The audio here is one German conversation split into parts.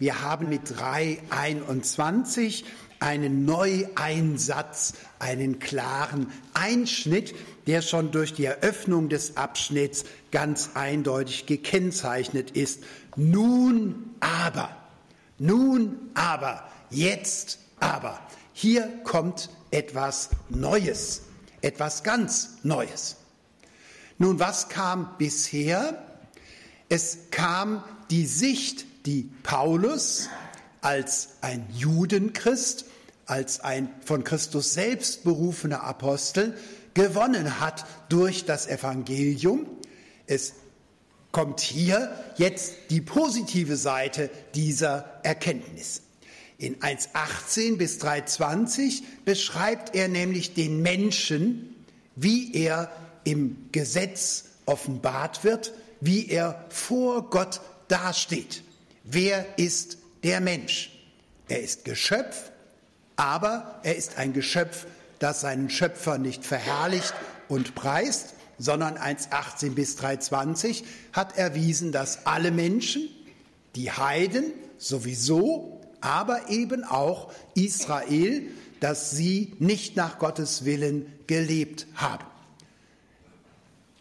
Wir haben mit 321 einen Neueinsatz, einen klaren Einschnitt, der schon durch die Eröffnung des Abschnitts ganz eindeutig gekennzeichnet ist. Nun aber, nun aber, jetzt aber. Hier kommt etwas Neues, etwas ganz Neues. Nun, was kam bisher? Es kam die Sicht, die Paulus als ein Judenchrist, als ein von Christus selbst berufener Apostel gewonnen hat durch das Evangelium. Es kommt hier jetzt die positive Seite dieser Erkenntnis. In 1.18 bis 3.20 beschreibt er nämlich den Menschen, wie er im Gesetz offenbart wird, wie er vor Gott dasteht. Wer ist der Mensch? Er ist Geschöpf, aber er ist ein Geschöpf, das seinen Schöpfer nicht verherrlicht und preist, sondern 1.18 bis 3.20 hat erwiesen, dass alle Menschen, die Heiden sowieso aber eben auch Israel, dass sie nicht nach Gottes Willen gelebt haben.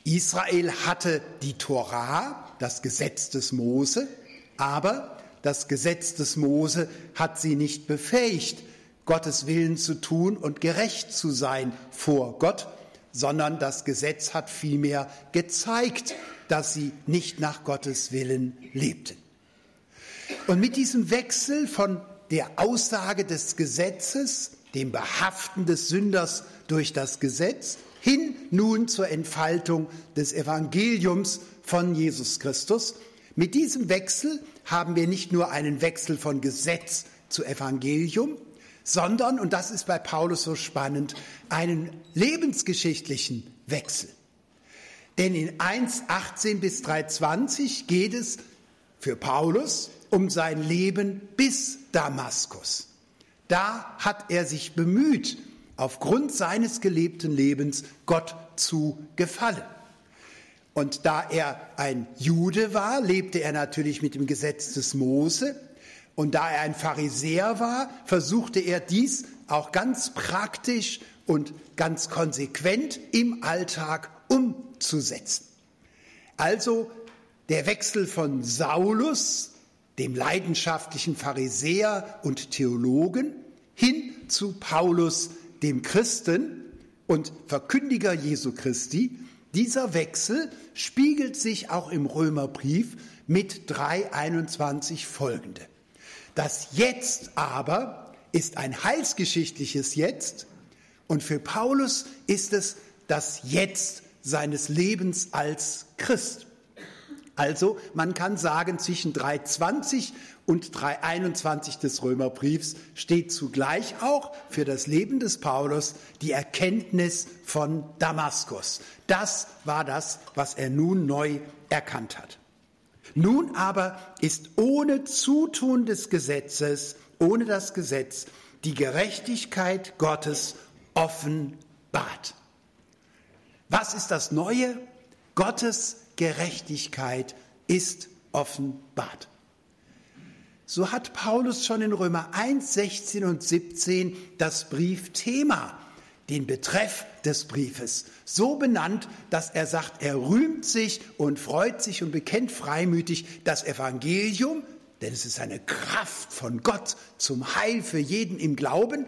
Israel hatte die Torah, das Gesetz des Mose, aber das Gesetz des Mose hat sie nicht befähigt, Gottes Willen zu tun und gerecht zu sein vor Gott, sondern das Gesetz hat vielmehr gezeigt, dass sie nicht nach Gottes Willen lebten. Und mit diesem Wechsel von der Aussage des Gesetzes, dem Behaften des Sünders durch das Gesetz, hin nun zur Entfaltung des Evangeliums von Jesus Christus. Mit diesem Wechsel haben wir nicht nur einen Wechsel von Gesetz zu Evangelium, sondern, und das ist bei Paulus so spannend, einen lebensgeschichtlichen Wechsel. Denn in 1.18 bis 3.20 geht es für Paulus um sein Leben bis Damaskus. Da hat er sich bemüht, aufgrund seines gelebten Lebens Gott zu gefallen. Und da er ein Jude war, lebte er natürlich mit dem Gesetz des Mose. Und da er ein Pharisäer war, versuchte er dies auch ganz praktisch und ganz konsequent im Alltag umzusetzen. Also der Wechsel von Saulus, dem leidenschaftlichen Pharisäer und Theologen, hin zu Paulus, dem Christen und Verkündiger Jesu Christi, dieser Wechsel spiegelt sich auch im Römerbrief mit 321 folgende. Das Jetzt aber ist ein heilsgeschichtliches Jetzt und für Paulus ist es das Jetzt seines Lebens als Christ. Also man kann sagen, zwischen 320 und 321 des Römerbriefs steht zugleich auch für das Leben des Paulus die Erkenntnis von Damaskus. Das war das, was er nun neu erkannt hat. Nun aber ist ohne Zutun des Gesetzes, ohne das Gesetz, die Gerechtigkeit Gottes offenbart. Was ist das Neue? Gottes Gerechtigkeit ist offenbart. So hat Paulus schon in Römer 1, 16 und 17 das Briefthema, den Betreff des Briefes, so benannt, dass er sagt, er rühmt sich und freut sich und bekennt freimütig das Evangelium, denn es ist eine Kraft von Gott zum Heil für jeden im Glauben,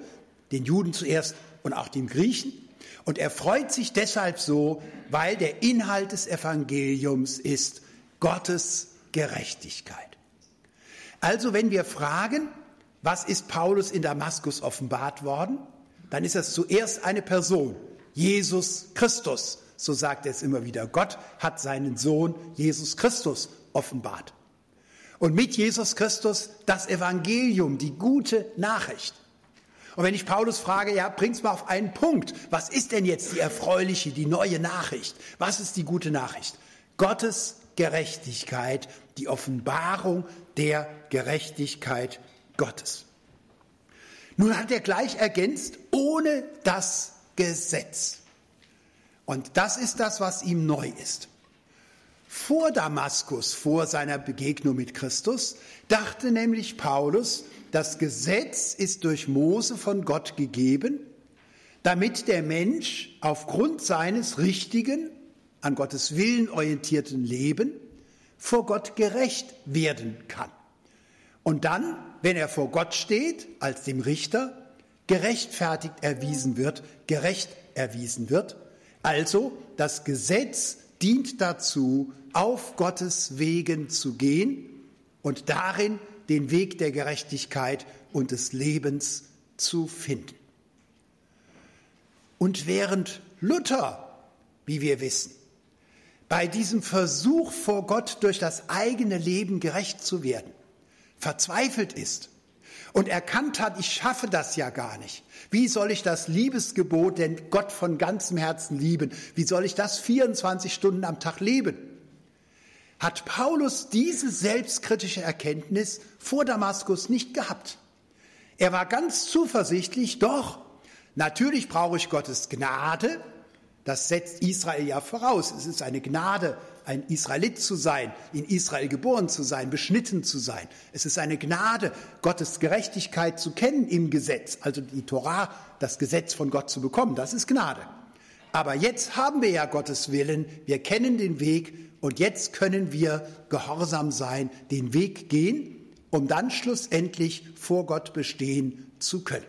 den Juden zuerst und auch den Griechen. Und er freut sich deshalb so, weil der Inhalt des Evangeliums ist Gottes Gerechtigkeit. Also wenn wir fragen, was ist Paulus in Damaskus offenbart worden, dann ist das zuerst eine Person, Jesus Christus. So sagt er es immer wieder. Gott hat seinen Sohn Jesus Christus offenbart. Und mit Jesus Christus das Evangelium, die gute Nachricht. Und wenn ich Paulus frage, ja, bring's mal auf einen Punkt. Was ist denn jetzt die erfreuliche, die neue Nachricht? Was ist die gute Nachricht? Gottes Gerechtigkeit, die Offenbarung der Gerechtigkeit Gottes. Nun hat er gleich ergänzt, ohne das Gesetz. Und das ist das, was ihm neu ist. Vor Damaskus, vor seiner Begegnung mit Christus, dachte nämlich Paulus, das Gesetz ist durch Mose von Gott gegeben, damit der Mensch aufgrund seines richtigen, an Gottes Willen orientierten Leben vor Gott gerecht werden kann. Und dann, wenn er vor Gott steht, als dem Richter, gerechtfertigt erwiesen wird, gerecht erwiesen wird. Also das Gesetz dient dazu, auf Gottes Wegen zu gehen und darin den Weg der Gerechtigkeit und des Lebens zu finden. Und während Luther, wie wir wissen, bei diesem Versuch vor Gott durch das eigene Leben gerecht zu werden, verzweifelt ist und erkannt hat, ich schaffe das ja gar nicht. Wie soll ich das Liebesgebot, denn Gott von ganzem Herzen lieben, wie soll ich das 24 Stunden am Tag leben? Hat Paulus diese selbstkritische Erkenntnis vor Damaskus nicht gehabt. Er war ganz zuversichtlich, doch, natürlich brauche ich Gottes Gnade, das setzt Israel ja voraus. Es ist eine Gnade, ein Israelit zu sein, in Israel geboren zu sein, beschnitten zu sein. Es ist eine Gnade, Gottes Gerechtigkeit zu kennen im Gesetz, also die Torah, das Gesetz von Gott zu bekommen. Das ist Gnade. Aber jetzt haben wir ja Gottes Willen, wir kennen den Weg und jetzt können wir gehorsam sein, den Weg gehen, um dann schlussendlich vor Gott bestehen zu können.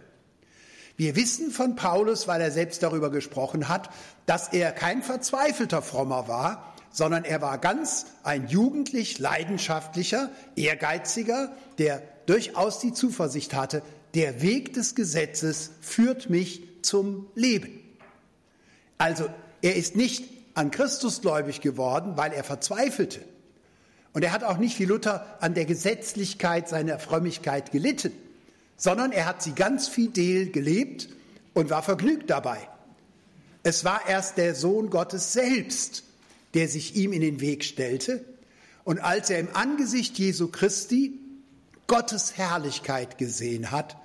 Wir wissen von Paulus, weil er selbst darüber gesprochen hat, dass er kein verzweifelter Frommer war, sondern er war ganz ein jugendlich leidenschaftlicher, ehrgeiziger, der durchaus die Zuversicht hatte, der Weg des Gesetzes führt mich zum Leben. Also er ist nicht an Christus gläubig geworden, weil er verzweifelte. Und er hat auch nicht wie Luther an der Gesetzlichkeit seiner Frömmigkeit gelitten sondern er hat sie ganz fidel gelebt und war vergnügt dabei. Es war erst der Sohn Gottes selbst, der sich ihm in den Weg stellte. Und als er im Angesicht Jesu Christi Gottes Herrlichkeit gesehen hat,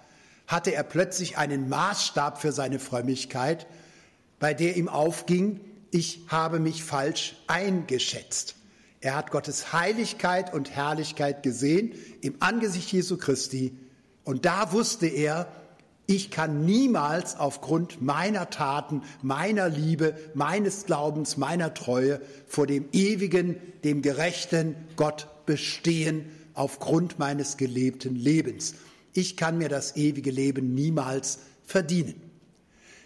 hatte er plötzlich einen Maßstab für seine Frömmigkeit, bei der ihm aufging, ich habe mich falsch eingeschätzt. Er hat Gottes Heiligkeit und Herrlichkeit gesehen im Angesicht Jesu Christi und da wusste er, ich kann niemals aufgrund meiner Taten, meiner Liebe, meines Glaubens, meiner Treue vor dem ewigen, dem gerechten Gott bestehen aufgrund meines gelebten Lebens. Ich kann mir das ewige Leben niemals verdienen.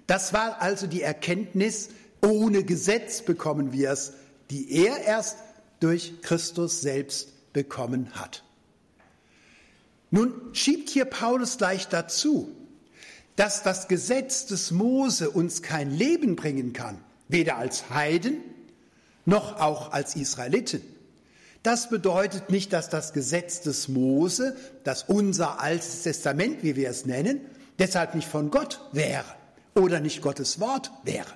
Das war also die Erkenntnis, ohne Gesetz bekommen wir es, die er erst durch Christus selbst bekommen hat. Nun schiebt hier Paulus gleich dazu, dass das Gesetz des Mose uns kein Leben bringen kann, weder als Heiden noch auch als Israeliten. Das bedeutet nicht, dass das Gesetz des Mose, das unser altes Testament, wie wir es nennen, deshalb nicht von Gott wäre oder nicht Gottes Wort wäre,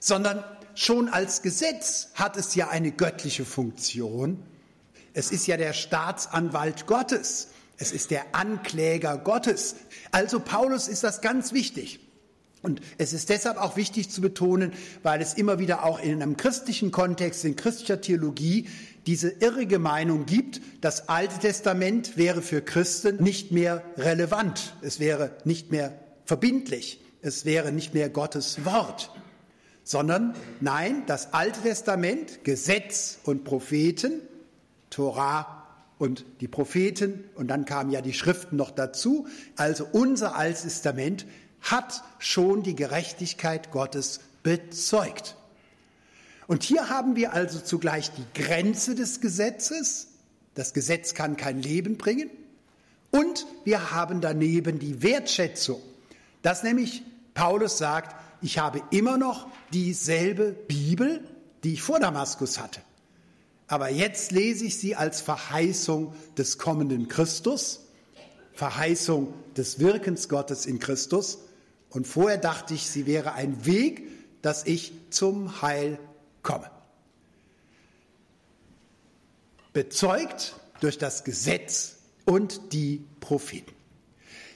sondern schon als Gesetz hat es ja eine göttliche Funktion es ist ja der Staatsanwalt Gottes. Es ist der Ankläger Gottes. Also Paulus ist das ganz wichtig. Und es ist deshalb auch wichtig zu betonen, weil es immer wieder auch in einem christlichen Kontext, in christlicher Theologie, diese irrige Meinung gibt, das Alte Testament wäre für Christen nicht mehr relevant, es wäre nicht mehr verbindlich, es wäre nicht mehr Gottes Wort, sondern nein, das Alte Testament, Gesetz und Propheten Torah und die Propheten und dann kamen ja die Schriften noch dazu. Also unser Altes Testament hat schon die Gerechtigkeit Gottes bezeugt. Und hier haben wir also zugleich die Grenze des Gesetzes. Das Gesetz kann kein Leben bringen. Und wir haben daneben die Wertschätzung, dass nämlich Paulus sagt, ich habe immer noch dieselbe Bibel, die ich vor Damaskus hatte. Aber jetzt lese ich sie als Verheißung des kommenden Christus, Verheißung des Wirkens Gottes in Christus. Und vorher dachte ich, sie wäre ein Weg, dass ich zum Heil komme. Bezeugt durch das Gesetz und die Propheten.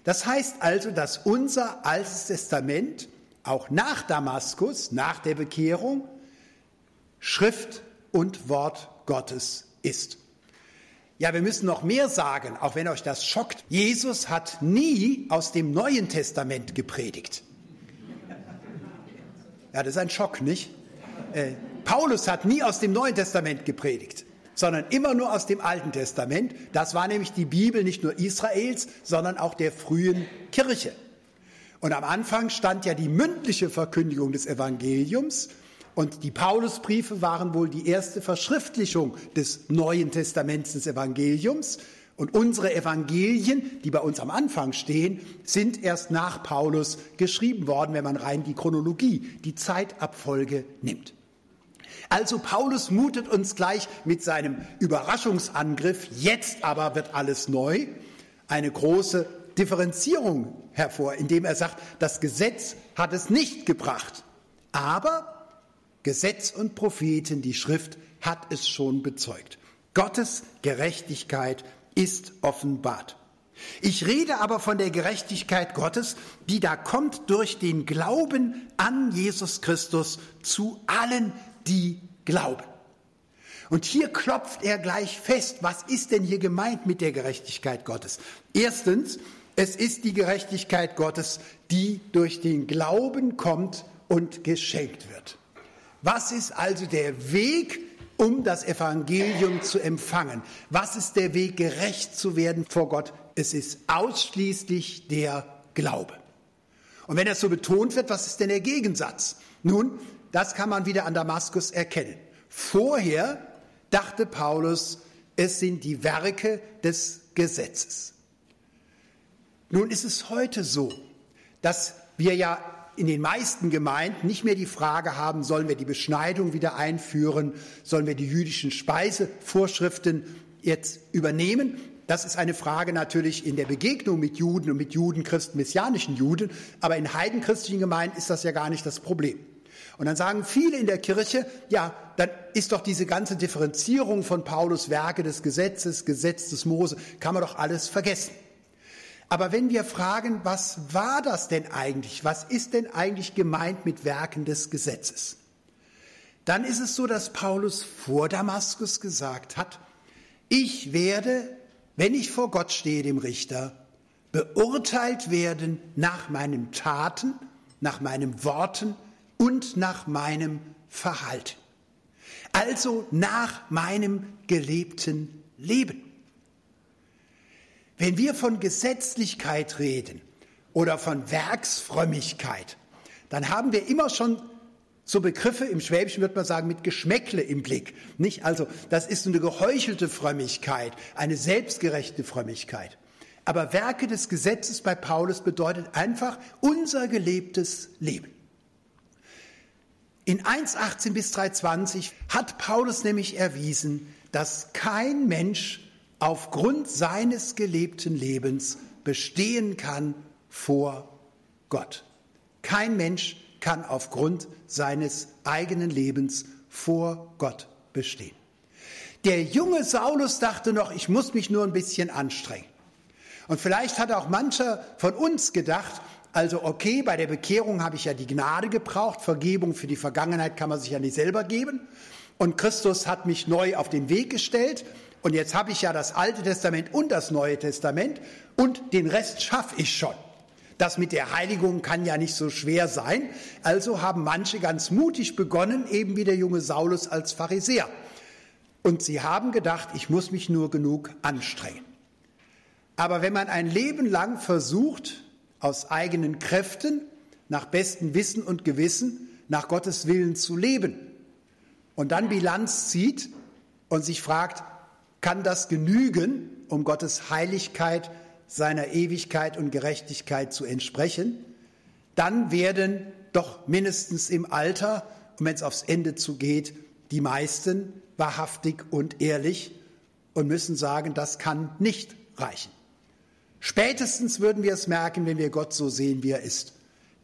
Das heißt also, dass unser Altes Testament auch nach Damaskus, nach der Bekehrung, Schrift und Wort Gottes ist. Ja, wir müssen noch mehr sagen, auch wenn euch das schockt. Jesus hat nie aus dem Neuen Testament gepredigt. Ja, das ist ein Schock, nicht? Äh, Paulus hat nie aus dem Neuen Testament gepredigt, sondern immer nur aus dem Alten Testament. Das war nämlich die Bibel nicht nur Israels, sondern auch der frühen Kirche. Und am Anfang stand ja die mündliche Verkündigung des Evangeliums und die Paulusbriefe waren wohl die erste Verschriftlichung des Neuen Testaments des Evangeliums. Und unsere Evangelien, die bei uns am Anfang stehen, sind erst nach Paulus geschrieben worden, wenn man rein die Chronologie, die Zeitabfolge nimmt. Also Paulus mutet uns gleich mit seinem Überraschungsangriff, jetzt aber wird alles neu, eine große Differenzierung hervor, indem er sagt, das Gesetz hat es nicht gebracht, aber Gesetz und Propheten, die Schrift hat es schon bezeugt. Gottes Gerechtigkeit ist offenbart. Ich rede aber von der Gerechtigkeit Gottes, die da kommt durch den Glauben an Jesus Christus zu allen, die glauben. Und hier klopft er gleich fest, was ist denn hier gemeint mit der Gerechtigkeit Gottes? Erstens, es ist die Gerechtigkeit Gottes, die durch den Glauben kommt und geschenkt wird. Was ist also der Weg, um das Evangelium zu empfangen? Was ist der Weg, gerecht zu werden vor Gott? Es ist ausschließlich der Glaube. Und wenn das so betont wird, was ist denn der Gegensatz? Nun, das kann man wieder an Damaskus erkennen. Vorher dachte Paulus, es sind die Werke des Gesetzes. Nun ist es heute so, dass wir ja in den meisten Gemeinden nicht mehr die Frage haben, sollen wir die Beschneidung wieder einführen, sollen wir die jüdischen Speisevorschriften jetzt übernehmen. Das ist eine Frage natürlich in der Begegnung mit Juden und mit Judenchristen, messianischen Juden, aber in heidenchristlichen Gemeinden ist das ja gar nicht das Problem. Und dann sagen viele in der Kirche, ja, dann ist doch diese ganze Differenzierung von Paulus Werke des Gesetzes, Gesetz des Mose, kann man doch alles vergessen. Aber wenn wir fragen, was war das denn eigentlich? Was ist denn eigentlich gemeint mit Werken des Gesetzes? Dann ist es so, dass Paulus vor Damaskus gesagt hat, ich werde, wenn ich vor Gott stehe, dem Richter, beurteilt werden nach meinen Taten, nach meinen Worten, und nach meinem Verhalten. Also nach meinem gelebten Leben. Wenn wir von Gesetzlichkeit reden oder von Werksfrömmigkeit, dann haben wir immer schon so Begriffe, im Schwäbischen wird man sagen, mit Geschmäckle im Blick. Nicht? Also, das ist eine geheuchelte Frömmigkeit, eine selbstgerechte Frömmigkeit. Aber Werke des Gesetzes bei Paulus bedeutet einfach unser gelebtes Leben. In 1.18 bis 3.20 hat Paulus nämlich erwiesen, dass kein Mensch aufgrund seines gelebten Lebens bestehen kann vor Gott. Kein Mensch kann aufgrund seines eigenen Lebens vor Gott bestehen. Der junge Saulus dachte noch, ich muss mich nur ein bisschen anstrengen. Und vielleicht hat auch mancher von uns gedacht, also okay, bei der Bekehrung habe ich ja die Gnade gebraucht, Vergebung für die Vergangenheit kann man sich ja nicht selber geben. Und Christus hat mich neu auf den Weg gestellt. Und jetzt habe ich ja das Alte Testament und das Neue Testament und den Rest schaffe ich schon. Das mit der Heiligung kann ja nicht so schwer sein. Also haben manche ganz mutig begonnen, eben wie der junge Saulus als Pharisäer. Und sie haben gedacht, ich muss mich nur genug anstrengen. Aber wenn man ein Leben lang versucht, aus eigenen Kräften, nach bestem Wissen und Gewissen, nach Gottes Willen zu leben und dann Bilanz zieht und sich fragt, kann das genügen, um Gottes Heiligkeit, seiner Ewigkeit und Gerechtigkeit zu entsprechen, dann werden doch mindestens im Alter, und wenn es aufs Ende zugeht, die meisten wahrhaftig und ehrlich und müssen sagen, das kann nicht reichen. Spätestens würden wir es merken, wenn wir Gott so sehen, wie er ist.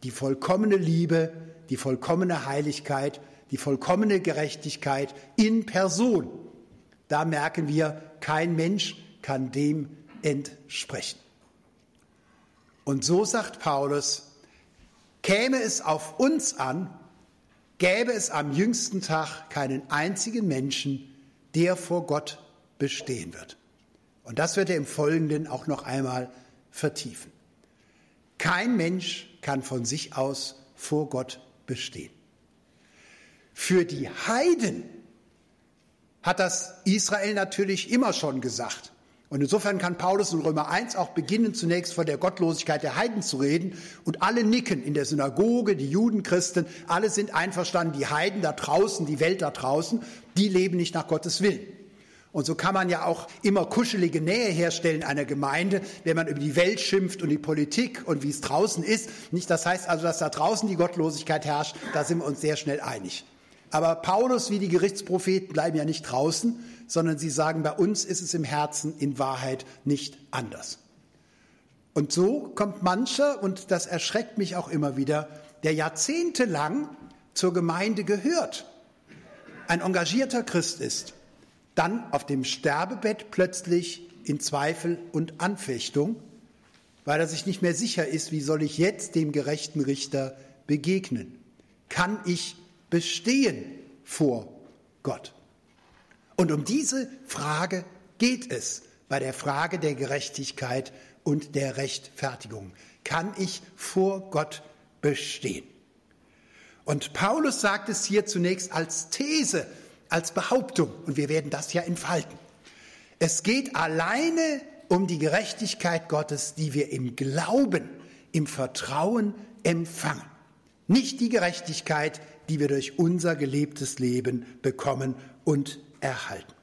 Die vollkommene Liebe, die vollkommene Heiligkeit, die vollkommene Gerechtigkeit in Person. Da merken wir, kein Mensch kann dem entsprechen. Und so sagt Paulus, käme es auf uns an, gäbe es am jüngsten Tag keinen einzigen Menschen, der vor Gott bestehen wird. Und das wird er im Folgenden auch noch einmal vertiefen. Kein Mensch kann von sich aus vor Gott bestehen. Für die Heiden hat das Israel natürlich immer schon gesagt. Und insofern kann Paulus in Römer 1 auch beginnen, zunächst von der Gottlosigkeit der Heiden zu reden. Und alle nicken in der Synagoge, die Judenchristen, alle sind einverstanden, die Heiden da draußen, die Welt da draußen, die leben nicht nach Gottes Willen. Und so kann man ja auch immer kuschelige Nähe herstellen einer Gemeinde, wenn man über die Welt schimpft und die Politik und wie es draußen ist. Nicht, das heißt also, dass da draußen die Gottlosigkeit herrscht, da sind wir uns sehr schnell einig. Aber Paulus wie die Gerichtspropheten bleiben ja nicht draußen, sondern sie sagen, bei uns ist es im Herzen in Wahrheit nicht anders. Und so kommt mancher, und das erschreckt mich auch immer wieder, der jahrzehntelang zur Gemeinde gehört, ein engagierter Christ ist, dann auf dem Sterbebett plötzlich in Zweifel und Anfechtung, weil er sich nicht mehr sicher ist, wie soll ich jetzt dem gerechten Richter begegnen? Kann ich bestehen vor Gott? Und um diese Frage geht es bei der Frage der Gerechtigkeit und der Rechtfertigung. Kann ich vor Gott bestehen? Und Paulus sagt es hier zunächst als These, als Behauptung, und wir werden das ja entfalten. Es geht alleine um die Gerechtigkeit Gottes, die wir im Glauben, im Vertrauen empfangen. Nicht die Gerechtigkeit, die wir durch unser gelebtes Leben bekommen und erhalten.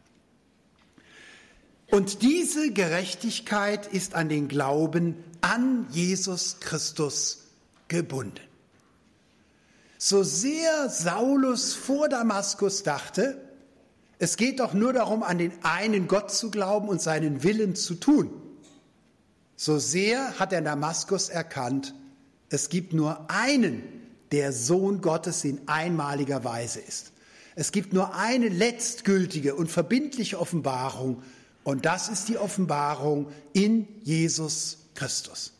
Und diese Gerechtigkeit ist an den Glauben an Jesus Christus gebunden. So sehr Saulus vor Damaskus dachte, es geht doch nur darum, an den einen Gott zu glauben und seinen Willen zu tun, so sehr hat er in Damaskus erkannt, es gibt nur einen, der Sohn Gottes in einmaliger Weise ist. Es gibt nur eine letztgültige und verbindliche Offenbarung und das ist die Offenbarung in Jesus Christus.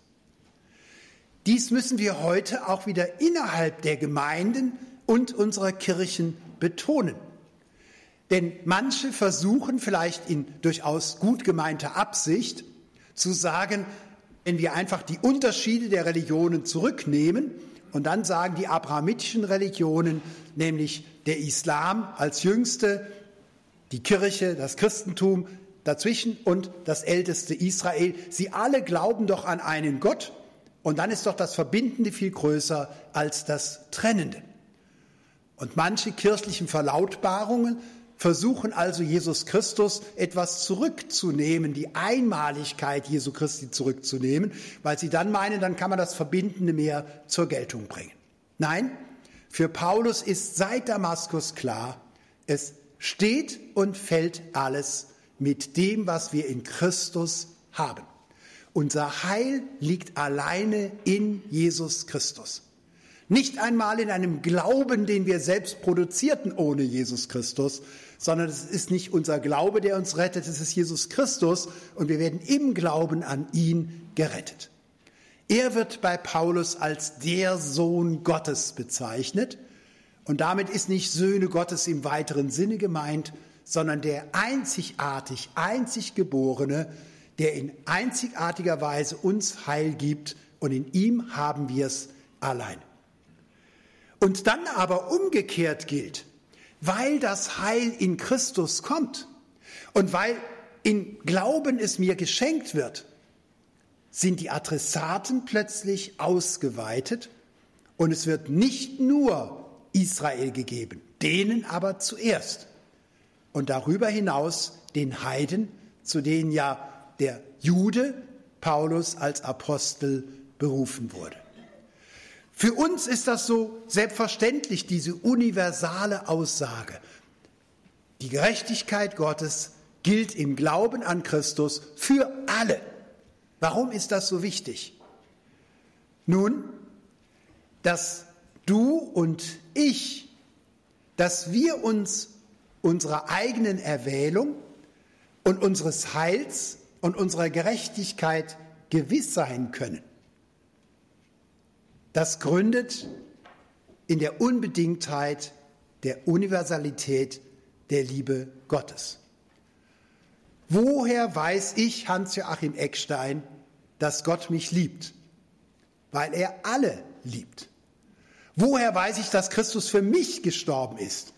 Dies müssen wir heute auch wieder innerhalb der Gemeinden und unserer Kirchen betonen. Denn manche versuchen vielleicht in durchaus gut gemeinter Absicht zu sagen, wenn wir einfach die Unterschiede der Religionen zurücknehmen und dann sagen die abrahamitischen Religionen, nämlich der Islam als jüngste, die Kirche, das Christentum dazwischen und das älteste Israel. Sie alle glauben doch an einen Gott und dann ist doch das Verbindende viel größer als das Trennende. Und manche kirchlichen Verlautbarungen versuchen also Jesus Christus etwas zurückzunehmen, die Einmaligkeit Jesu Christi zurückzunehmen, weil sie dann meinen, dann kann man das Verbindende mehr zur Geltung bringen. Nein, für Paulus ist seit Damaskus klar, es steht und fällt alles mit dem, was wir in Christus haben. Unser Heil liegt alleine in Jesus Christus. Nicht einmal in einem Glauben, den wir selbst produzierten ohne Jesus Christus, sondern es ist nicht unser Glaube, der uns rettet, es ist Jesus Christus und wir werden im Glauben an ihn gerettet. Er wird bei Paulus als der Sohn Gottes bezeichnet. Und damit ist nicht Söhne Gottes im weiteren Sinne gemeint, sondern der einzigartig, einzig Geborene, der in einzigartiger Weise uns Heil gibt und in ihm haben wir es allein. Und dann aber umgekehrt gilt, weil das Heil in Christus kommt und weil in Glauben es mir geschenkt wird, sind die Adressaten plötzlich ausgeweitet und es wird nicht nur Israel gegeben, denen aber zuerst und darüber hinaus den Heiden, zu denen ja der Jude Paulus als Apostel berufen wurde. Für uns ist das so selbstverständlich, diese universale Aussage. Die Gerechtigkeit Gottes gilt im Glauben an Christus für alle. Warum ist das so wichtig? Nun, dass du und ich, dass wir uns unserer eigenen Erwählung und unseres Heils und unserer Gerechtigkeit gewiss sein können. Das gründet in der Unbedingtheit, der Universalität der Liebe Gottes. Woher weiß ich, Hans-Joachim Eckstein, dass Gott mich liebt? Weil er alle liebt. Woher weiß ich, dass Christus für mich gestorben ist?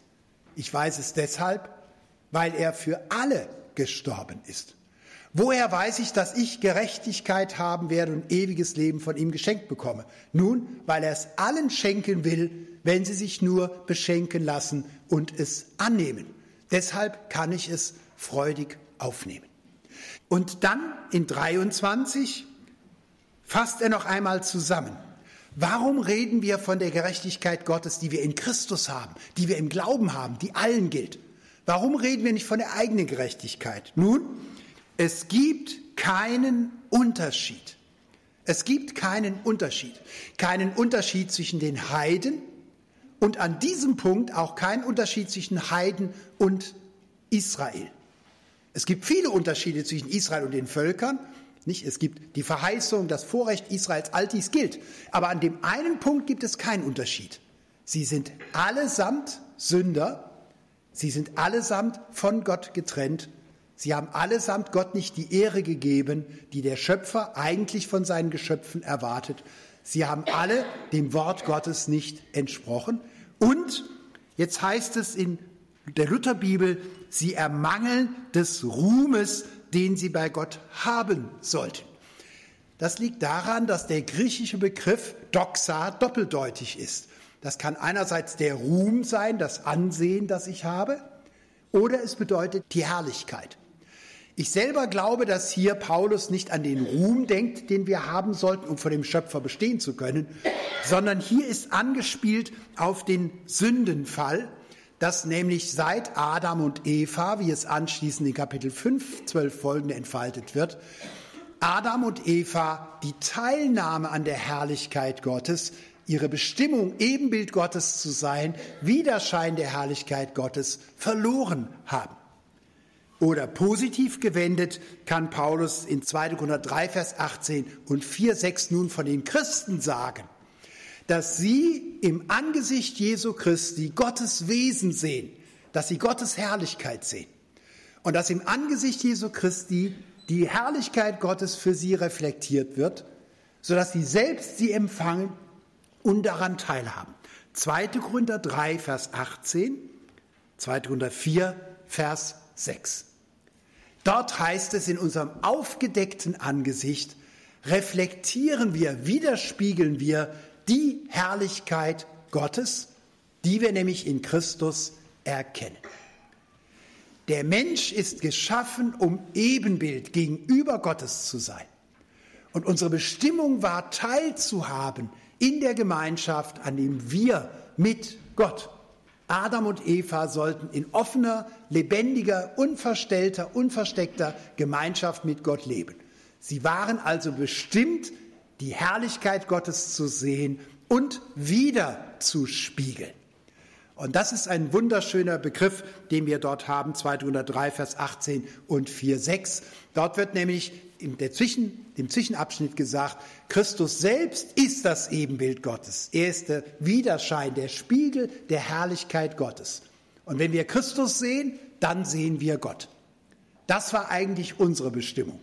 Ich weiß es deshalb, weil er für alle gestorben ist. Woher weiß ich, dass ich Gerechtigkeit haben werde und ewiges Leben von ihm geschenkt bekomme? Nun, weil er es allen schenken will, wenn sie sich nur beschenken lassen und es annehmen. Deshalb kann ich es freudig aufnehmen. Und dann in 23 fasst er noch einmal zusammen. Warum reden wir von der Gerechtigkeit Gottes, die wir in Christus haben, die wir im Glauben haben, die allen gilt? Warum reden wir nicht von der eigenen Gerechtigkeit? Nun, es gibt keinen Unterschied. Es gibt keinen Unterschied. Keinen Unterschied zwischen den Heiden und an diesem Punkt auch keinen Unterschied zwischen Heiden und Israel. Es gibt viele Unterschiede zwischen Israel und den Völkern. Nicht? Es gibt die Verheißung, das Vorrecht Israels, all dies gilt. Aber an dem einen Punkt gibt es keinen Unterschied. Sie sind allesamt Sünder. Sie sind allesamt von Gott getrennt. Sie haben allesamt Gott nicht die Ehre gegeben, die der Schöpfer eigentlich von seinen Geschöpfen erwartet. Sie haben alle dem Wort Gottes nicht entsprochen. Und jetzt heißt es in der Lutherbibel, sie ermangeln des Ruhmes, den sie bei Gott haben sollten. Das liegt daran, dass der griechische Begriff Doxa doppeldeutig ist. Das kann einerseits der Ruhm sein, das Ansehen, das ich habe, oder es bedeutet die Herrlichkeit. Ich selber glaube, dass hier Paulus nicht an den Ruhm denkt, den wir haben sollten, um vor dem Schöpfer bestehen zu können, sondern hier ist angespielt auf den Sündenfall, dass nämlich seit Adam und Eva, wie es anschließend in Kapitel 5, 12 folgende entfaltet wird, Adam und Eva die Teilnahme an der Herrlichkeit Gottes, ihre Bestimmung, Ebenbild Gottes zu sein, Widerschein der Herrlichkeit Gottes verloren haben. Oder positiv gewendet kann Paulus in 2. Korinther 3, Vers 18 und 4, 6 nun von den Christen sagen, dass sie im Angesicht Jesu Christi Gottes Wesen sehen, dass sie Gottes Herrlichkeit sehen und dass im Angesicht Jesu Christi die Herrlichkeit Gottes für sie reflektiert wird, sodass sie selbst sie empfangen und daran teilhaben. 2. Korinther 3, Vers 18, 2. Korinther 4, Vers 6. Dort heißt es in unserem aufgedeckten Angesicht, reflektieren wir, widerspiegeln wir die Herrlichkeit Gottes, die wir nämlich in Christus erkennen. Der Mensch ist geschaffen, um Ebenbild gegenüber Gottes zu sein. Und unsere Bestimmung war, teilzuhaben in der Gemeinschaft, an dem wir mit Gott, Adam und Eva sollten in offener, lebendiger, unverstellter, unversteckter Gemeinschaft mit Gott leben. Sie waren also bestimmt, die Herrlichkeit Gottes zu sehen und wieder zu spiegeln. Und das ist ein wunderschöner Begriff, den wir dort haben, 203, Vers 18 und 4, 6. Dort wird nämlich in der Zwischen, dem Zwischenabschnitt gesagt, Christus selbst ist das Ebenbild Gottes. Er ist der Widerschein, der Spiegel der Herrlichkeit Gottes. Und wenn wir Christus sehen, dann sehen wir Gott. Das war eigentlich unsere Bestimmung.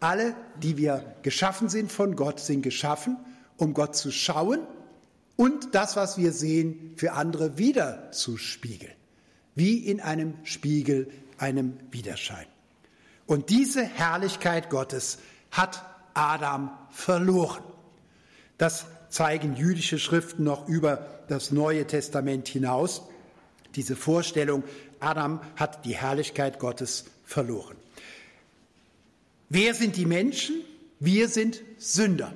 Alle, die wir geschaffen sind von Gott, sind geschaffen, um Gott zu schauen und das, was wir sehen, für andere wieder zu spiegeln. Wie in einem Spiegel, einem Widerschein. Und diese Herrlichkeit Gottes hat Adam verloren. Das zeigen jüdische Schriften noch über das Neue Testament hinaus. Diese Vorstellung, Adam hat die Herrlichkeit Gottes verloren. Wer sind die Menschen? Wir sind Sünder.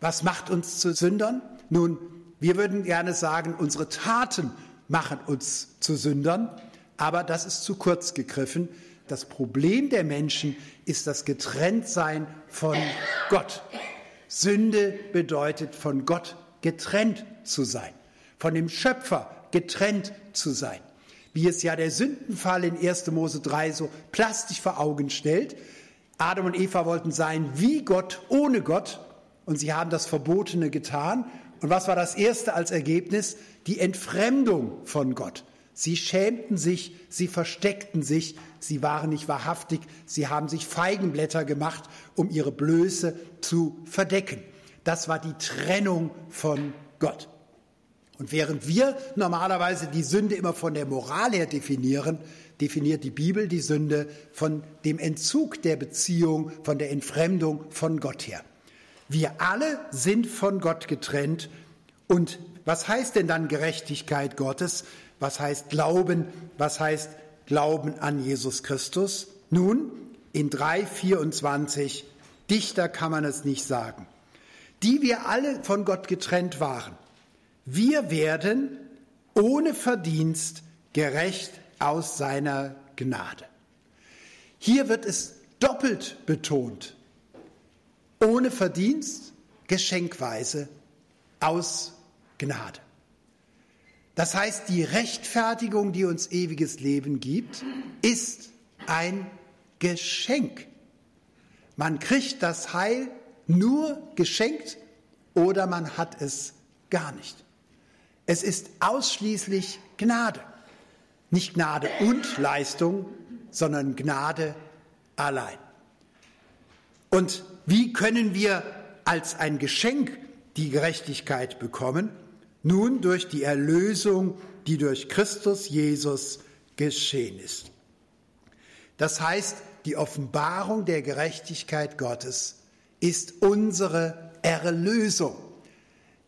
Was macht uns zu Sündern? Nun, wir würden gerne sagen, unsere Taten machen uns zu Sündern, aber das ist zu kurz gegriffen. Das Problem der Menschen ist das Getrenntsein von Gott. Sünde bedeutet von Gott getrennt zu sein, von dem Schöpfer getrennt zu sein. Wie es ja der Sündenfall in 1. Mose 3 so plastisch vor Augen stellt. Adam und Eva wollten sein wie Gott, ohne Gott, und sie haben das Verbotene getan Und was war das erste als Ergebnis? Die Entfremdung von Gott. Sie schämten sich, sie versteckten sich, sie waren nicht wahrhaftig, sie haben sich Feigenblätter gemacht, um ihre Blöße zu verdecken. Das war die Trennung von Gott. Und während wir normalerweise die Sünde immer von der Moral her definieren, definiert die Bibel die Sünde von dem Entzug der Beziehung, von der Entfremdung von Gott her. Wir alle sind von Gott getrennt. Und was heißt denn dann Gerechtigkeit Gottes? Was heißt Glauben? Was heißt Glauben an Jesus Christus? Nun, in 3,24, dichter kann man es nicht sagen, die wir alle von Gott getrennt waren, wir werden ohne Verdienst gerecht aus seiner Gnade. Hier wird es doppelt betont. Ohne Verdienst, geschenkweise, aus Gnade. Das heißt, die Rechtfertigung, die uns ewiges Leben gibt, ist ein Geschenk. Man kriegt das Heil nur geschenkt oder man hat es gar nicht. Es ist ausschließlich Gnade. Nicht Gnade und Leistung, sondern Gnade allein. Und wie können wir als ein Geschenk die Gerechtigkeit bekommen? Nun durch die Erlösung, die durch Christus Jesus geschehen ist. Das heißt, die Offenbarung der Gerechtigkeit Gottes ist unsere Erlösung.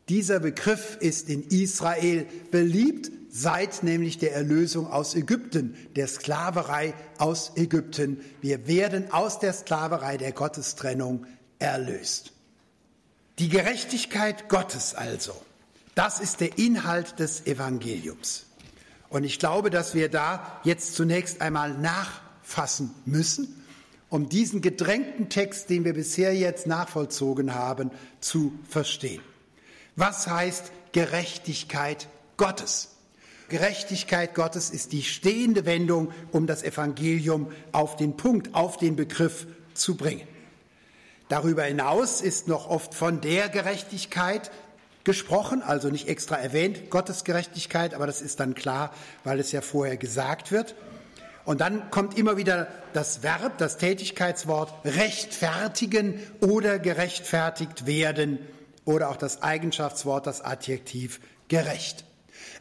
Dieser Begriff ist in Israel beliebt, seit nämlich der Erlösung aus Ägypten, der Sklaverei aus Ägypten. Wir werden aus der Sklaverei der Gottestrennung erlöst. Die Gerechtigkeit Gottes also das ist der Inhalt des Evangeliums. Und ich glaube, dass wir da jetzt zunächst einmal nachfassen müssen, um diesen gedrängten Text, den wir bisher jetzt nachvollzogen haben, zu verstehen. Was heißt Gerechtigkeit Gottes? Gerechtigkeit Gottes ist die stehende Wendung, um das Evangelium auf den Punkt, auf den Begriff zu bringen. Darüber hinaus ist noch oft von der Gerechtigkeit, gesprochen, also nicht extra erwähnt, Gottes Gerechtigkeit, aber das ist dann klar, weil es ja vorher gesagt wird. Und dann kommt immer wieder das Verb, das Tätigkeitswort rechtfertigen oder gerechtfertigt werden oder auch das Eigenschaftswort, das Adjektiv gerecht.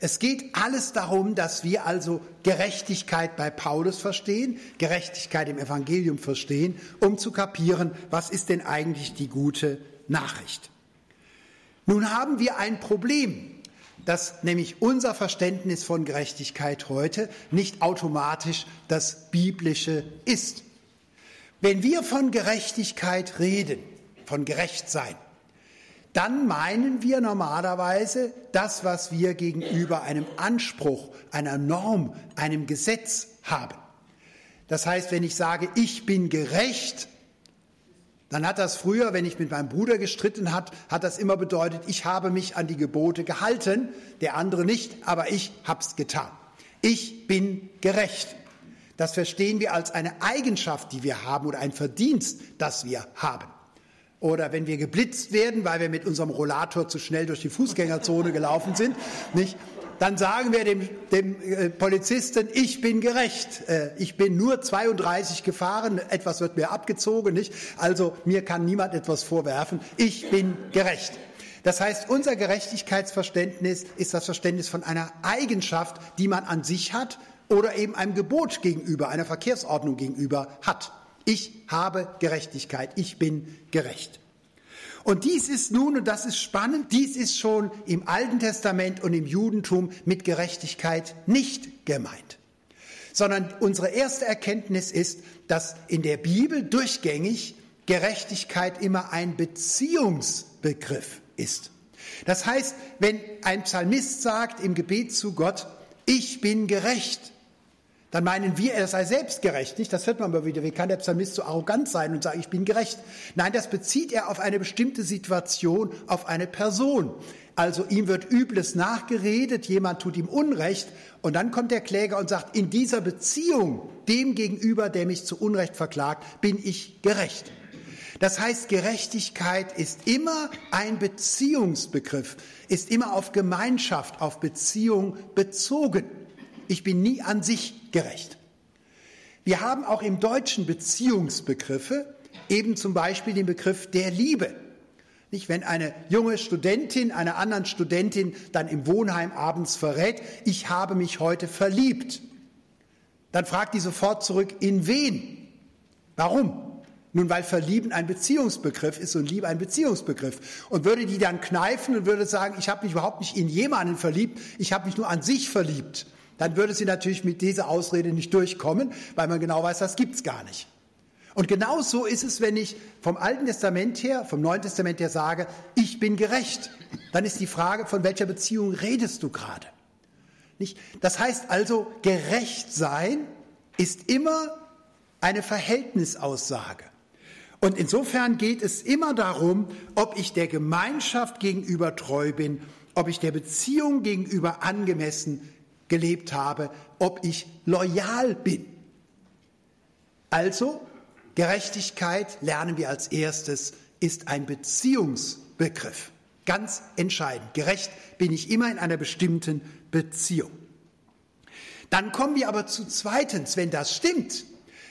Es geht alles darum, dass wir also Gerechtigkeit bei Paulus verstehen, Gerechtigkeit im Evangelium verstehen, um zu kapieren, was ist denn eigentlich die gute Nachricht. Nun haben wir ein Problem, dass nämlich unser Verständnis von Gerechtigkeit heute nicht automatisch das biblische ist. Wenn wir von Gerechtigkeit reden, von Gerechtsein, dann meinen wir normalerweise das, was wir gegenüber einem Anspruch, einer Norm, einem Gesetz haben. Das heißt, wenn ich sage, ich bin gerecht, dann hat das früher, wenn ich mit meinem Bruder gestritten hat, hat das immer bedeutet, ich habe mich an die Gebote gehalten, der andere nicht, aber ich hab's getan. Ich bin gerecht. Das verstehen wir als eine Eigenschaft, die wir haben oder ein Verdienst, das wir haben. Oder wenn wir geblitzt werden, weil wir mit unserem Rollator zu schnell durch die Fußgängerzone gelaufen sind, nicht? Dann sagen wir dem, dem äh, Polizisten, ich bin gerecht. Äh, ich bin nur 32 gefahren, etwas wird mir abgezogen, nicht? Also mir kann niemand etwas vorwerfen. Ich bin gerecht. Das heißt, unser Gerechtigkeitsverständnis ist das Verständnis von einer Eigenschaft, die man an sich hat oder eben einem Gebot gegenüber, einer Verkehrsordnung gegenüber hat. Ich habe Gerechtigkeit, ich bin gerecht. Und dies ist nun, und das ist spannend, dies ist schon im Alten Testament und im Judentum mit Gerechtigkeit nicht gemeint. Sondern unsere erste Erkenntnis ist, dass in der Bibel durchgängig Gerechtigkeit immer ein Beziehungsbegriff ist. Das heißt, wenn ein Psalmist sagt im Gebet zu Gott, ich bin gerecht, dann meinen wir, er sei selbstgerecht. Nicht? Das hört man immer wieder. Wie kann der Psalmist so arrogant sein und sagen, ich bin gerecht? Nein, das bezieht er auf eine bestimmte Situation, auf eine Person. Also ihm wird Übles nachgeredet, jemand tut ihm Unrecht und dann kommt der Kläger und sagt, in dieser Beziehung dem gegenüber, der mich zu Unrecht verklagt, bin ich gerecht. Das heißt, Gerechtigkeit ist immer ein Beziehungsbegriff, ist immer auf Gemeinschaft, auf Beziehung bezogen. Ich bin nie an sich gerecht. Wir haben auch im Deutschen Beziehungsbegriffe, eben zum Beispiel den Begriff der Liebe. Nicht, wenn eine junge Studentin einer anderen Studentin dann im Wohnheim abends verrät, ich habe mich heute verliebt, dann fragt die sofort zurück, in wen? Warum? Nun, weil Verlieben ein Beziehungsbegriff ist und Liebe ein Beziehungsbegriff. Und würde die dann kneifen und würde sagen, ich habe mich überhaupt nicht in jemanden verliebt, ich habe mich nur an sich verliebt, dann würde sie natürlich mit dieser Ausrede nicht durchkommen, weil man genau weiß, das gibt's gar nicht. Und genau so ist es, wenn ich vom Alten Testament her, vom Neuen Testament her sage, ich bin gerecht. Dann ist die Frage, von welcher Beziehung redest du gerade? Nicht? Das heißt also, gerecht sein ist immer eine Verhältnisaussage. Und insofern geht es immer darum, ob ich der Gemeinschaft gegenüber treu bin, ob ich der Beziehung gegenüber angemessen gelebt habe, ob ich loyal bin. Also, Gerechtigkeit, lernen wir als erstes, ist ein Beziehungsbegriff. Ganz entscheidend. Gerecht bin ich immer in einer bestimmten Beziehung. Dann kommen wir aber zu zweitens, wenn das stimmt,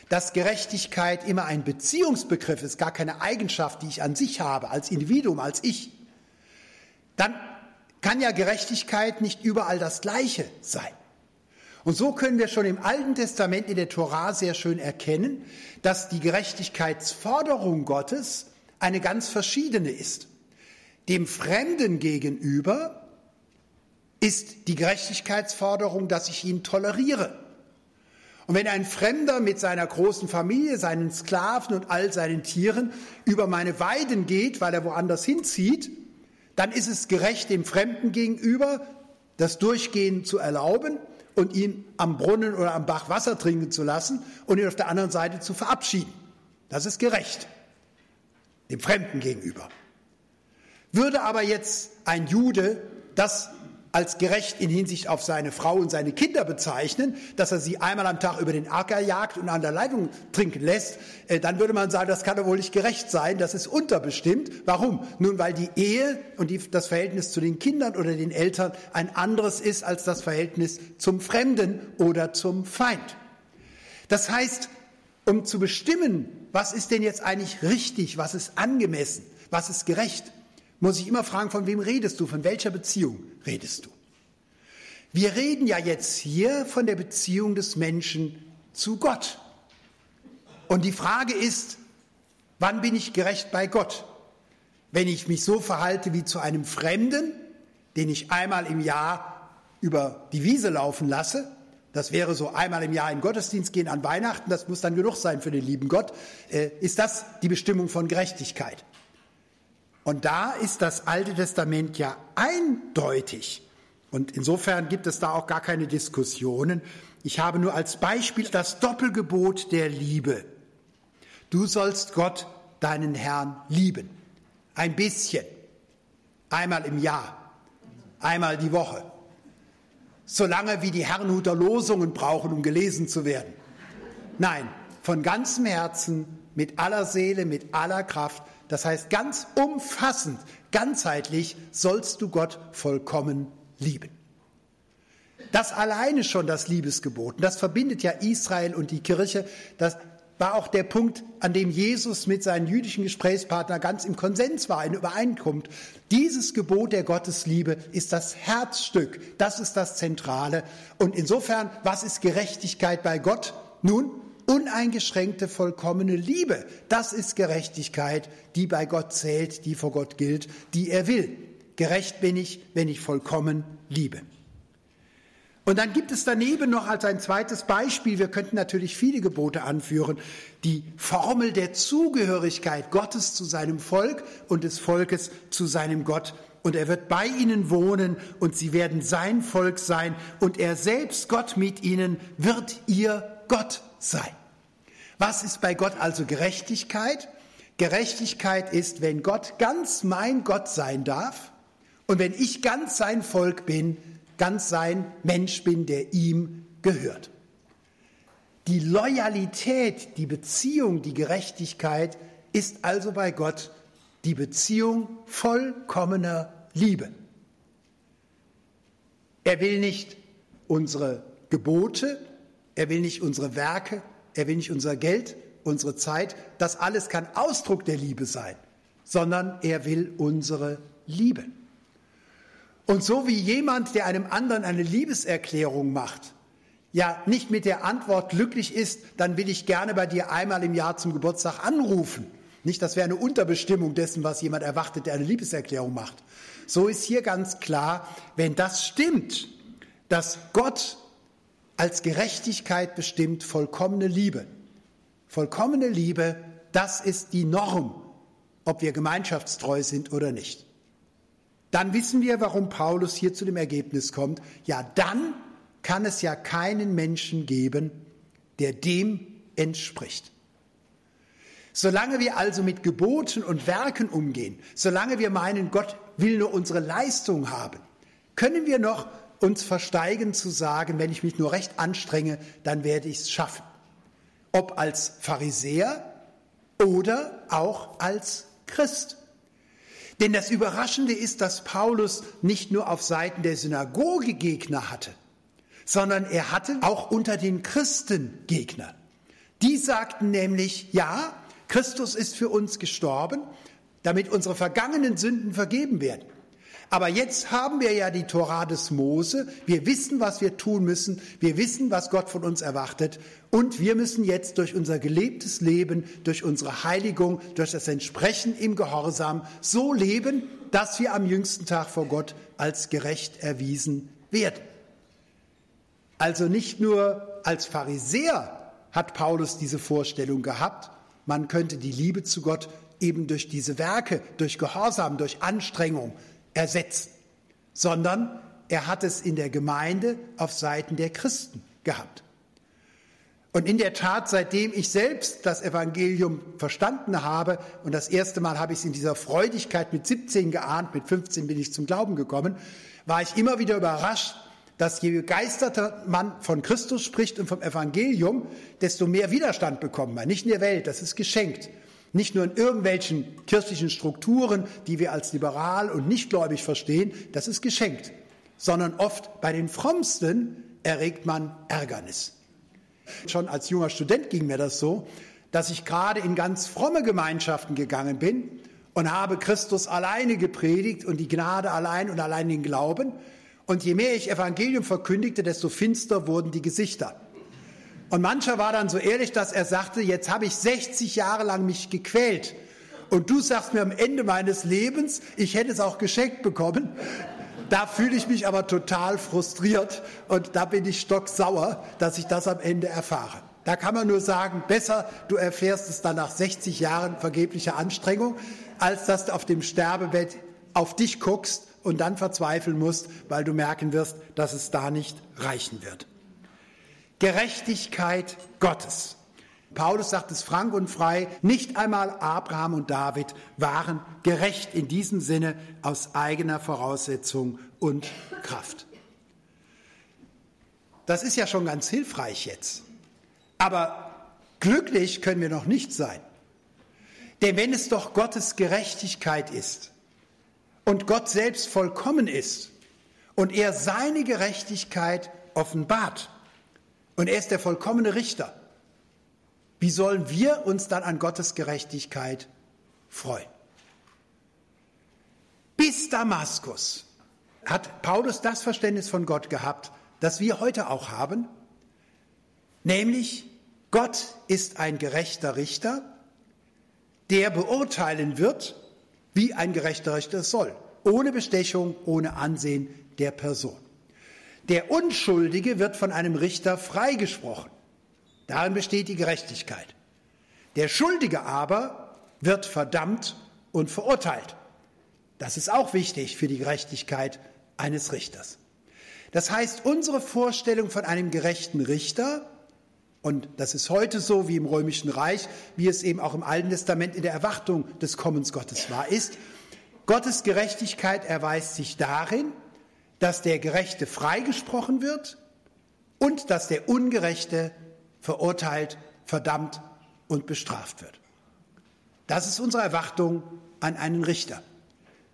dass Gerechtigkeit immer ein Beziehungsbegriff ist, gar keine Eigenschaft, die ich an sich habe, als Individuum, als ich, dann kann ja Gerechtigkeit nicht überall das Gleiche sein. Und so können wir schon im Alten Testament in der Tora sehr schön erkennen, dass die Gerechtigkeitsforderung Gottes eine ganz verschiedene ist. Dem Fremden gegenüber ist die Gerechtigkeitsforderung, dass ich ihn toleriere. Und wenn ein Fremder mit seiner großen Familie, seinen Sklaven und all seinen Tieren über meine Weiden geht, weil er woanders hinzieht, dann ist es gerecht dem Fremden gegenüber, das Durchgehen zu erlauben und ihn am Brunnen oder am Bach Wasser trinken zu lassen und ihn auf der anderen Seite zu verabschieden. Das ist gerecht dem Fremden gegenüber. Würde aber jetzt ein Jude das als gerecht in Hinsicht auf seine Frau und seine Kinder bezeichnen, dass er sie einmal am Tag über den Acker jagt und an der Leitung trinken lässt, äh, dann würde man sagen, das kann doch wohl nicht gerecht sein, das ist unterbestimmt. Warum? Nun, weil die Ehe und die, das Verhältnis zu den Kindern oder den Eltern ein anderes ist als das Verhältnis zum Fremden oder zum Feind. Das heißt, um zu bestimmen, was ist denn jetzt eigentlich richtig, was ist angemessen, was ist gerecht, muss ich immer fragen, von wem redest du, von welcher Beziehung redest du? Wir reden ja jetzt hier von der Beziehung des Menschen zu Gott. Und die Frage ist, wann bin ich gerecht bei Gott? Wenn ich mich so verhalte wie zu einem Fremden, den ich einmal im Jahr über die Wiese laufen lasse, das wäre so einmal im Jahr in Gottesdienst gehen an Weihnachten, das muss dann genug sein für den lieben Gott, äh, ist das die Bestimmung von Gerechtigkeit. Und da ist das Alte Testament ja eindeutig. Und insofern gibt es da auch gar keine Diskussionen. Ich habe nur als Beispiel das Doppelgebot der Liebe. Du sollst Gott, deinen Herrn, lieben. Ein bisschen. Einmal im Jahr. Einmal die Woche. Solange wie die Herrnhuter Losungen brauchen, um gelesen zu werden. Nein, von ganzem Herzen, mit aller Seele, mit aller Kraft das heißt, ganz umfassend, ganzheitlich sollst du Gott vollkommen lieben. Das alleine schon das Liebesgebot, das verbindet ja Israel und die Kirche, das war auch der Punkt, an dem Jesus mit seinen jüdischen Gesprächspartnern ganz im Konsens war, in Übereinkunft. Dieses Gebot der Gottesliebe ist das Herzstück, das ist das Zentrale. Und insofern, was ist Gerechtigkeit bei Gott? Nun, uneingeschränkte, vollkommene Liebe. Das ist Gerechtigkeit, die bei Gott zählt, die vor Gott gilt, die er will. Gerecht bin ich, wenn ich vollkommen liebe. Und dann gibt es daneben noch als ein zweites Beispiel, wir könnten natürlich viele Gebote anführen, die Formel der Zugehörigkeit Gottes zu seinem Volk und des Volkes zu seinem Gott. Und er wird bei ihnen wohnen und sie werden sein Volk sein und er selbst, Gott mit ihnen, wird ihr Gott sein. Was ist bei Gott also Gerechtigkeit? Gerechtigkeit ist, wenn Gott ganz mein Gott sein darf und wenn ich ganz sein Volk bin, ganz sein Mensch bin, der ihm gehört. Die Loyalität, die Beziehung, die Gerechtigkeit ist also bei Gott die Beziehung vollkommener Liebe. Er will nicht unsere Gebote, er will nicht unsere Werke, er will nicht unser Geld, unsere Zeit. Das alles kann Ausdruck der Liebe sein, sondern er will unsere Liebe. Und so wie jemand, der einem anderen eine Liebeserklärung macht, ja nicht mit der Antwort glücklich ist, dann will ich gerne bei dir einmal im Jahr zum Geburtstag anrufen. Nicht, das wäre eine Unterbestimmung dessen, was jemand erwartet, der eine Liebeserklärung macht. So ist hier ganz klar, wenn das stimmt, dass Gott als Gerechtigkeit bestimmt vollkommene Liebe. Vollkommene Liebe, das ist die Norm, ob wir gemeinschaftstreu sind oder nicht dann wissen wir, warum Paulus hier zu dem Ergebnis kommt, ja, dann kann es ja keinen Menschen geben, der dem entspricht. Solange wir also mit Geboten und Werken umgehen, solange wir meinen, Gott will nur unsere Leistung haben, können wir noch uns versteigen zu sagen, wenn ich mich nur recht anstrenge, dann werde ich es schaffen. Ob als Pharisäer oder auch als Christ. Denn das Überraschende ist, dass Paulus nicht nur auf Seiten der Synagoge Gegner hatte, sondern er hatte auch unter den Christen Gegner. Die sagten nämlich, ja, Christus ist für uns gestorben, damit unsere vergangenen Sünden vergeben werden. Aber jetzt haben wir ja die Torah des Mose. Wir wissen, was wir tun müssen. Wir wissen, was Gott von uns erwartet. Und wir müssen jetzt durch unser gelebtes Leben, durch unsere Heiligung, durch das Entsprechen im Gehorsam so leben, dass wir am jüngsten Tag vor Gott als gerecht erwiesen werden. Also nicht nur als Pharisäer hat Paulus diese Vorstellung gehabt, man könnte die Liebe zu Gott eben durch diese Werke, durch Gehorsam, durch Anstrengung, ersetzen, sondern er hat es in der Gemeinde auf Seiten der Christen gehabt. Und in der Tat, seitdem ich selbst das Evangelium verstanden habe, und das erste Mal habe ich es in dieser Freudigkeit mit 17 geahnt, mit 15 bin ich zum Glauben gekommen, war ich immer wieder überrascht, dass je begeisterter man von Christus spricht und vom Evangelium, desto mehr Widerstand bekommt man. Nicht in der Welt, das ist geschenkt. Nicht nur in irgendwelchen kirchlichen Strukturen, die wir als liberal und nichtgläubig verstehen, das ist geschenkt, sondern oft bei den Frommsten erregt man Ärgernis. Schon als junger Student ging mir das so, dass ich gerade in ganz fromme Gemeinschaften gegangen bin und habe Christus alleine gepredigt und die Gnade allein und allein den Glauben. Und je mehr ich Evangelium verkündigte, desto finster wurden die Gesichter. Und mancher war dann so ehrlich, dass er sagte, jetzt habe ich 60 Jahre lang mich gequält. Und du sagst mir am Ende meines Lebens, ich hätte es auch geschenkt bekommen. Da fühle ich mich aber total frustriert und da bin ich stocksauer, dass ich das am Ende erfahre. Da kann man nur sagen, besser du erfährst es dann nach 60 Jahren vergeblicher Anstrengung, als dass du auf dem Sterbebett auf dich guckst und dann verzweifeln musst, weil du merken wirst, dass es da nicht reichen wird. Gerechtigkeit Gottes. Paulus sagt es frank und frei, nicht einmal Abraham und David waren gerecht in diesem Sinne aus eigener Voraussetzung und Kraft. Das ist ja schon ganz hilfreich jetzt. Aber glücklich können wir noch nicht sein. Denn wenn es doch Gottes Gerechtigkeit ist und Gott selbst vollkommen ist und er seine Gerechtigkeit offenbart, und er ist der vollkommene Richter. Wie sollen wir uns dann an Gottes Gerechtigkeit freuen? Bis Damaskus hat Paulus das Verständnis von Gott gehabt, das wir heute auch haben, nämlich Gott ist ein gerechter Richter, der beurteilen wird, wie ein gerechter Richter soll, ohne Bestechung, ohne Ansehen der Person. Der Unschuldige wird von einem Richter freigesprochen. Darin besteht die Gerechtigkeit. Der Schuldige aber wird verdammt und verurteilt. Das ist auch wichtig für die Gerechtigkeit eines Richters. Das heißt, unsere Vorstellung von einem gerechten Richter, und das ist heute so wie im Römischen Reich, wie es eben auch im Alten Testament in der Erwartung des Kommens Gottes war, ist, Gottes Gerechtigkeit erweist sich darin, dass der Gerechte freigesprochen wird und dass der Ungerechte verurteilt, verdammt und bestraft wird. Das ist unsere Erwartung an einen Richter.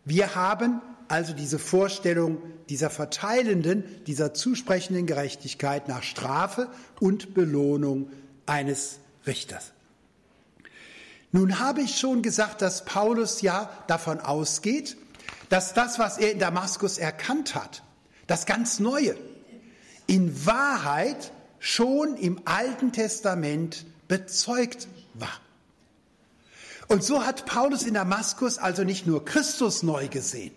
Wir haben also diese Vorstellung dieser verteilenden, dieser zusprechenden Gerechtigkeit nach Strafe und Belohnung eines Richters. Nun habe ich schon gesagt, dass Paulus ja davon ausgeht, dass das, was er in Damaskus erkannt hat, das ganz Neue, in Wahrheit schon im Alten Testament bezeugt war. Und so hat Paulus in Damaskus also nicht nur Christus neu gesehen,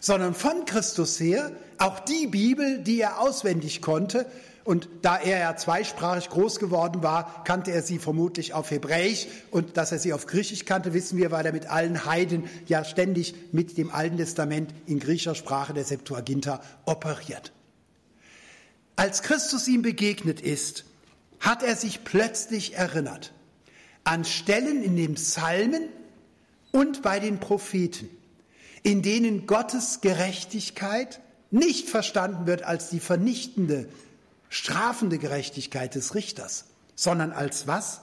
sondern von Christus her auch die Bibel, die er auswendig konnte. Und da er ja zweisprachig groß geworden war, kannte er sie vermutlich auf Hebräisch. Und dass er sie auf Griechisch kannte, wissen wir, weil er mit allen Heiden ja ständig mit dem Alten Testament in griechischer Sprache der Septuaginta operiert. Als Christus ihm begegnet ist, hat er sich plötzlich erinnert an Stellen in den Psalmen und bei den Propheten, in denen Gottes Gerechtigkeit nicht verstanden wird als die vernichtende, strafende Gerechtigkeit des Richters, sondern als was?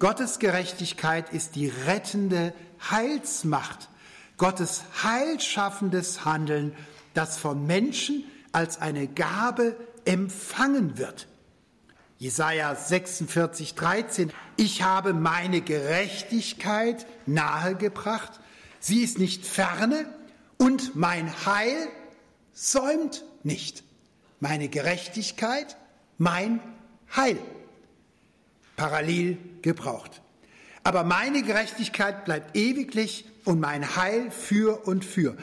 Gottes Gerechtigkeit ist die rettende Heilsmacht, Gottes heilschaffendes Handeln, das vom Menschen als eine Gabe empfangen wird. Jesaja 46, 13. Ich habe meine Gerechtigkeit nahegebracht. Sie ist nicht ferne und mein Heil säumt nicht. Meine Gerechtigkeit, mein Heil. Parallel gebraucht. Aber meine Gerechtigkeit bleibt ewiglich und mein Heil für und für.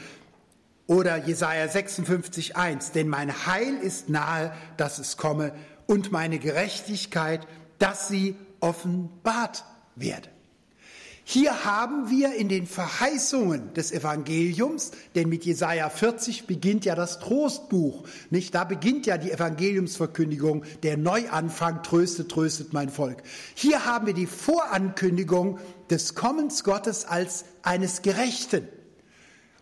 Oder Jesaja 56, 1. Denn mein Heil ist nahe, dass es komme und meine Gerechtigkeit, dass sie offenbart werde. Hier haben wir in den Verheißungen des Evangeliums, denn mit Jesaja 40 beginnt ja das Trostbuch, nicht? Da beginnt ja die Evangeliumsverkündigung, der Neuanfang, tröstet, tröstet mein Volk. Hier haben wir die Vorankündigung des Kommens Gottes als eines Gerechten.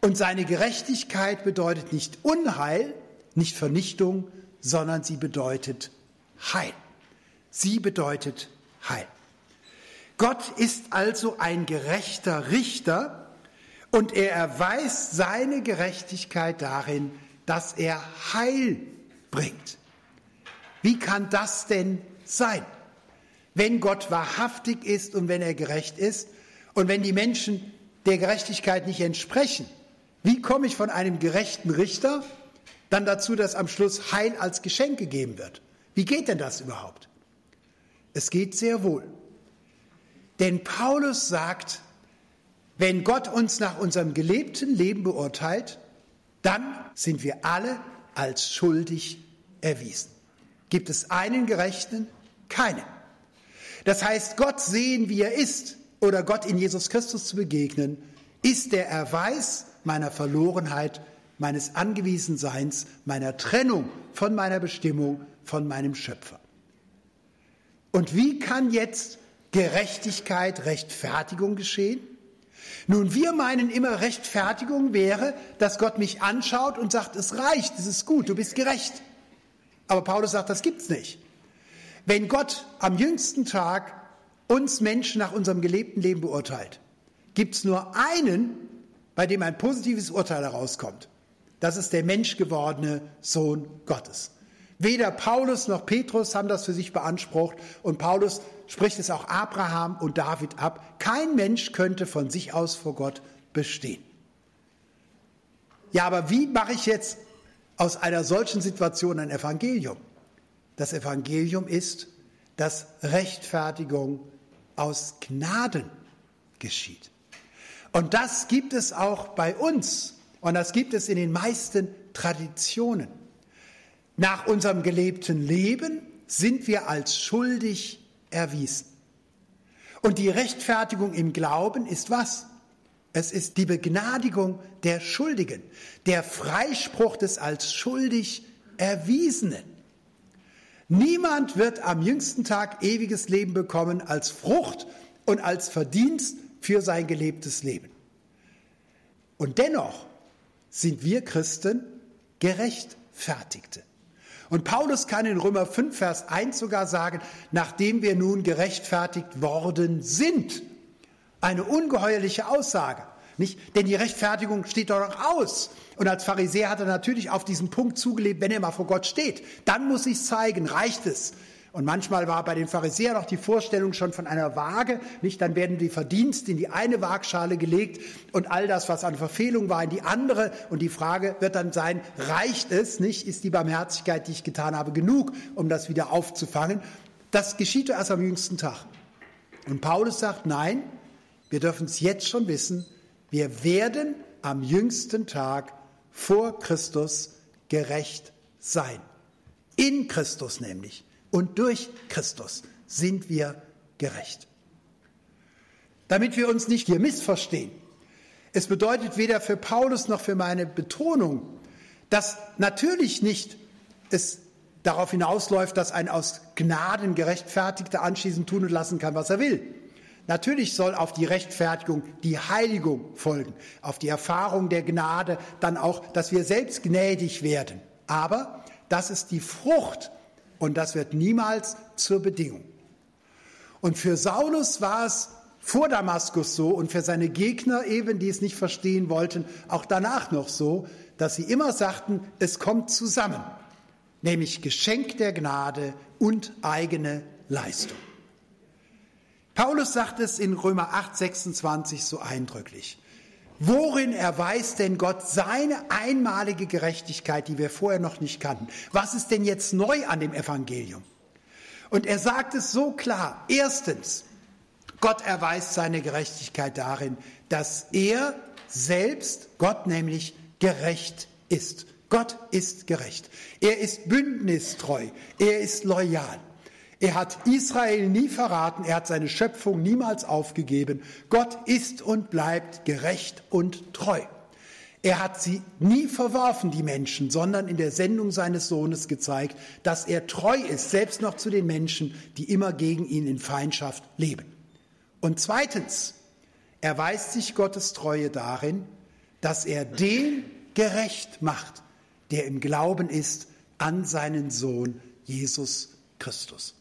Und seine Gerechtigkeit bedeutet nicht Unheil, nicht Vernichtung, sondern sie bedeutet Heil. Sie bedeutet Heil. Gott ist also ein gerechter Richter und er erweist seine Gerechtigkeit darin, dass er Heil bringt. Wie kann das denn sein? Wenn Gott wahrhaftig ist und wenn er gerecht ist und wenn die Menschen der Gerechtigkeit nicht entsprechen, wie komme ich von einem gerechten Richter dann dazu, dass am Schluss Heil als Geschenk gegeben wird? Wie geht denn das überhaupt? Es geht sehr wohl. Denn Paulus sagt, wenn Gott uns nach unserem gelebten Leben beurteilt, dann sind wir alle als schuldig erwiesen. Gibt es einen Gerechten? Keinen. Das heißt, Gott sehen, wie er ist, oder Gott in Jesus Christus zu begegnen, ist der Erweis meiner Verlorenheit, meines Angewiesenseins, meiner Trennung von meiner Bestimmung von meinem Schöpfer. Und wie kann jetzt Gerechtigkeit, Rechtfertigung geschehen? Nun, wir meinen immer, Rechtfertigung wäre, dass Gott mich anschaut und sagt, es reicht, es ist gut, du bist gerecht. Aber Paulus sagt, das gibt's nicht. Wenn Gott am jüngsten Tag uns Menschen nach unserem gelebten Leben beurteilt, gibt's nur einen, bei dem ein positives Urteil herauskommt. Das ist der menschgewordene Sohn Gottes. Weder Paulus noch Petrus haben das für sich beansprucht und Paulus spricht es auch Abraham und David ab. Kein Mensch könnte von sich aus vor Gott bestehen. Ja, aber wie mache ich jetzt aus einer solchen Situation ein Evangelium? Das Evangelium ist, dass Rechtfertigung aus Gnaden geschieht. Und das gibt es auch bei uns und das gibt es in den meisten Traditionen. Nach unserem gelebten Leben sind wir als schuldig erwiesen. Und die Rechtfertigung im Glauben ist was? Es ist die Begnadigung der Schuldigen, der Freispruch des als schuldig Erwiesenen. Niemand wird am jüngsten Tag ewiges Leben bekommen als Frucht und als Verdienst für sein gelebtes Leben. Und dennoch sind wir Christen Gerechtfertigte. Und Paulus kann in Römer 5, Vers 1 sogar sagen, nachdem wir nun gerechtfertigt worden sind, Eine ungeheuerliche Aussage. Nicht? Denn die Rechtfertigung steht doch noch aus. Und als Pharisäer hat er natürlich auf diesen Punkt zugelebt, wenn er mal vor Gott steht. Dann muss ich zeigen, reicht es. Und manchmal war bei den Pharisäern auch die Vorstellung schon von einer Waage, nicht? Dann werden die Verdienste in die eine Waagschale gelegt und all das, was an Verfehlung war, in die andere. Und die Frage wird dann sein, reicht es, nicht? Ist die Barmherzigkeit, die ich getan habe, genug, um das wieder aufzufangen? Das geschieht erst am jüngsten Tag. Und Paulus sagt, nein, wir dürfen es jetzt schon wissen, wir werden am jüngsten Tag vor Christus gerecht sein. In Christus nämlich und durch Christus sind wir gerecht. Damit wir uns nicht hier missverstehen. Es bedeutet weder für Paulus noch für meine Betonung, dass natürlich nicht es darauf hinausläuft, dass ein aus Gnaden gerechtfertigter anschließend tun und lassen kann, was er will. Natürlich soll auf die Rechtfertigung die Heiligung folgen, auf die Erfahrung der Gnade dann auch, dass wir selbst gnädig werden. Aber das ist die Frucht und das wird niemals zur Bedingung. Und für Saulus war es vor Damaskus so und für seine Gegner eben, die es nicht verstehen wollten, auch danach noch so, dass sie immer sagten, es kommt zusammen, nämlich Geschenk der Gnade und eigene Leistung. Paulus sagt es in Römer 8, 26 so eindrücklich. Worin erweist denn Gott seine einmalige Gerechtigkeit, die wir vorher noch nicht kannten? Was ist denn jetzt neu an dem Evangelium? Und er sagt es so klar. Erstens, Gott erweist seine Gerechtigkeit darin, dass er selbst, Gott nämlich, gerecht ist. Gott ist gerecht. Er ist bündnistreu. Er ist loyal. Er hat Israel nie verraten, er hat seine Schöpfung niemals aufgegeben. Gott ist und bleibt gerecht und treu. Er hat sie nie verworfen, die Menschen, sondern in der Sendung seines Sohnes gezeigt, dass er treu ist, selbst noch zu den Menschen, die immer gegen ihn in Feindschaft leben. Und zweitens erweist sich Gottes Treue darin, dass er den gerecht macht, der im Glauben ist an seinen Sohn Jesus Christus.